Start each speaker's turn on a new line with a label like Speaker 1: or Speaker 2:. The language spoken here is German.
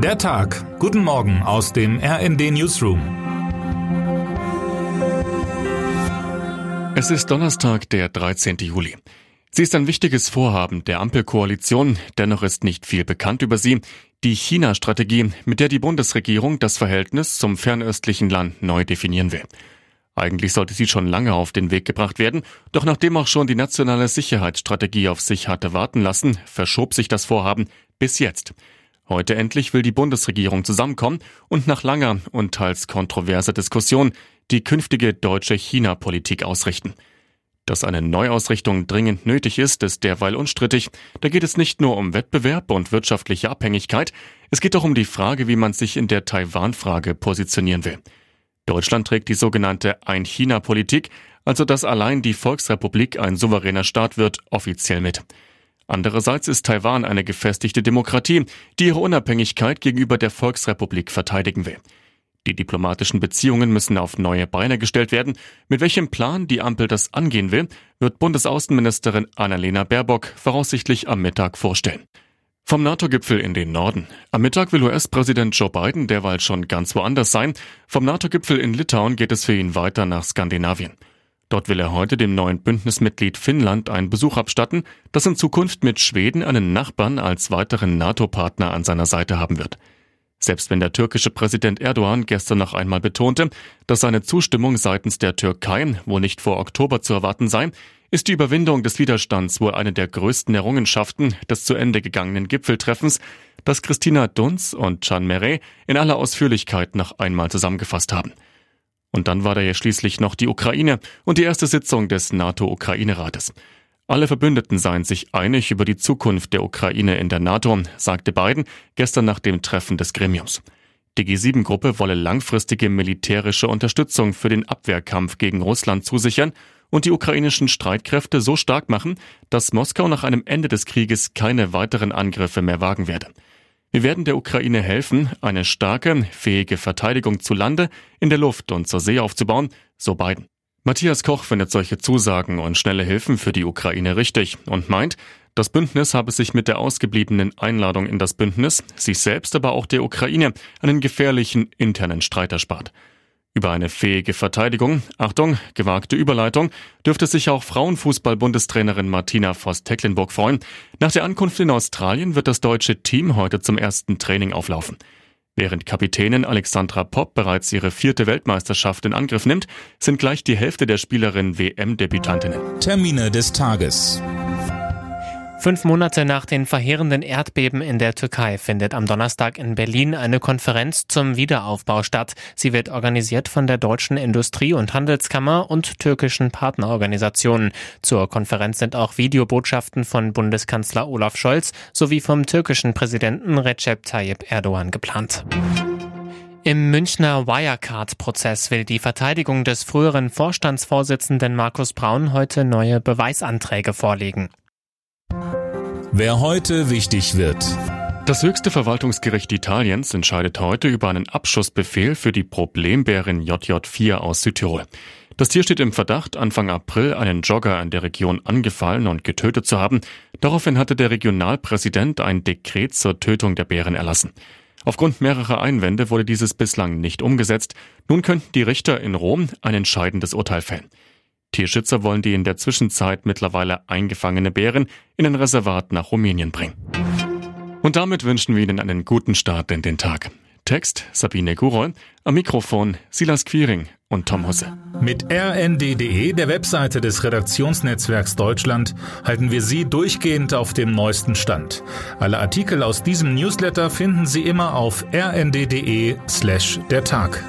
Speaker 1: Der Tag. Guten Morgen aus dem RND Newsroom.
Speaker 2: Es ist Donnerstag, der 13. Juli. Sie ist ein wichtiges Vorhaben der Ampelkoalition, dennoch ist nicht viel bekannt über sie. Die China-Strategie, mit der die Bundesregierung das Verhältnis zum fernöstlichen Land neu definieren will. Eigentlich sollte sie schon lange auf den Weg gebracht werden, doch nachdem auch schon die nationale Sicherheitsstrategie auf sich hatte warten lassen, verschob sich das Vorhaben bis jetzt. Heute endlich will die Bundesregierung zusammenkommen und nach langer und teils kontroverser Diskussion die künftige deutsche China-Politik ausrichten. Dass eine Neuausrichtung dringend nötig ist, ist derweil unstrittig. Da geht es nicht nur um Wettbewerb und wirtschaftliche Abhängigkeit, es geht auch um die Frage, wie man sich in der Taiwan-Frage positionieren will. Deutschland trägt die sogenannte Ein-China-Politik, also dass allein die Volksrepublik ein souveräner Staat wird, offiziell mit. Andererseits ist Taiwan eine gefestigte Demokratie, die ihre Unabhängigkeit gegenüber der Volksrepublik verteidigen will. Die diplomatischen Beziehungen müssen auf neue Beine gestellt werden. Mit welchem Plan die Ampel das angehen will, wird Bundesaußenministerin Annalena Baerbock voraussichtlich am Mittag vorstellen. Vom NATO-Gipfel in den Norden. Am Mittag will US-Präsident Joe Biden derweil schon ganz woanders sein. Vom NATO-Gipfel in Litauen geht es für ihn weiter nach Skandinavien. Dort will er heute dem neuen Bündnismitglied Finnland einen Besuch abstatten, das in Zukunft mit Schweden einen Nachbarn als weiteren NATO-Partner an seiner Seite haben wird. Selbst wenn der türkische Präsident Erdogan gestern noch einmal betonte, dass seine Zustimmung seitens der Türkei wohl nicht vor Oktober zu erwarten sei, ist die Überwindung des Widerstands wohl eine der größten Errungenschaften des zu Ende gegangenen Gipfeltreffens, das Christina Dunz und Can Meret in aller Ausführlichkeit noch einmal zusammengefasst haben. Und dann war da ja schließlich noch die Ukraine und die erste Sitzung des NATO-Ukraine-Rates. Alle Verbündeten seien sich einig über die Zukunft der Ukraine in der NATO, sagte Biden gestern nach dem Treffen des Gremiums. Die G7-Gruppe wolle langfristige militärische Unterstützung für den Abwehrkampf gegen Russland zusichern und die ukrainischen Streitkräfte so stark machen, dass Moskau nach einem Ende des Krieges keine weiteren Angriffe mehr wagen werde. Wir werden der Ukraine helfen, eine starke, fähige Verteidigung zu Lande, in der Luft und zur See aufzubauen, so Biden. Matthias Koch findet solche Zusagen und schnelle Hilfen für die Ukraine richtig und meint, das Bündnis habe sich mit der ausgebliebenen Einladung in das Bündnis, sich selbst aber auch der Ukraine, einen gefährlichen internen Streit erspart. Über eine fähige Verteidigung, Achtung, gewagte Überleitung, dürfte sich auch Frauenfußball-Bundestrainerin Martina Voss-Tecklenburg freuen. Nach der Ankunft in Australien wird das deutsche Team heute zum ersten Training auflaufen. Während Kapitänin Alexandra Popp bereits ihre vierte Weltmeisterschaft in Angriff nimmt, sind gleich die Hälfte der Spielerinnen WM-Debütantinnen.
Speaker 1: Termine des Tages.
Speaker 3: Fünf Monate nach den verheerenden Erdbeben in der Türkei findet am Donnerstag in Berlin eine Konferenz zum Wiederaufbau statt. Sie wird organisiert von der Deutschen Industrie- und Handelskammer und türkischen Partnerorganisationen. Zur Konferenz sind auch Videobotschaften von Bundeskanzler Olaf Scholz sowie vom türkischen Präsidenten Recep Tayyip Erdogan geplant. Im Münchner Wirecard-Prozess will die Verteidigung des früheren Vorstandsvorsitzenden Markus Braun heute neue Beweisanträge vorlegen.
Speaker 1: Wer heute wichtig wird.
Speaker 2: Das höchste Verwaltungsgericht Italiens entscheidet heute über einen Abschussbefehl für die Problembärin JJ4 aus Südtirol. Das Tier steht im Verdacht, Anfang April einen Jogger in der Region angefallen und getötet zu haben. Daraufhin hatte der Regionalpräsident ein Dekret zur Tötung der Bären erlassen. Aufgrund mehrerer Einwände wurde dieses bislang nicht umgesetzt. Nun könnten die Richter in Rom ein entscheidendes Urteil fällen. Tierschützer wollen die in der Zwischenzeit mittlerweile eingefangene Bären in ein Reservat nach Rumänien bringen. Und damit wünschen wir Ihnen einen guten Start in den Tag. Text Sabine Guroll, am Mikrofon Silas Quiring und Tom Husse.
Speaker 1: Mit rnd.de, der Webseite des Redaktionsnetzwerks Deutschland, halten wir Sie durchgehend auf dem neuesten Stand. Alle Artikel aus diesem Newsletter finden Sie immer auf rnd.de slash der Tag.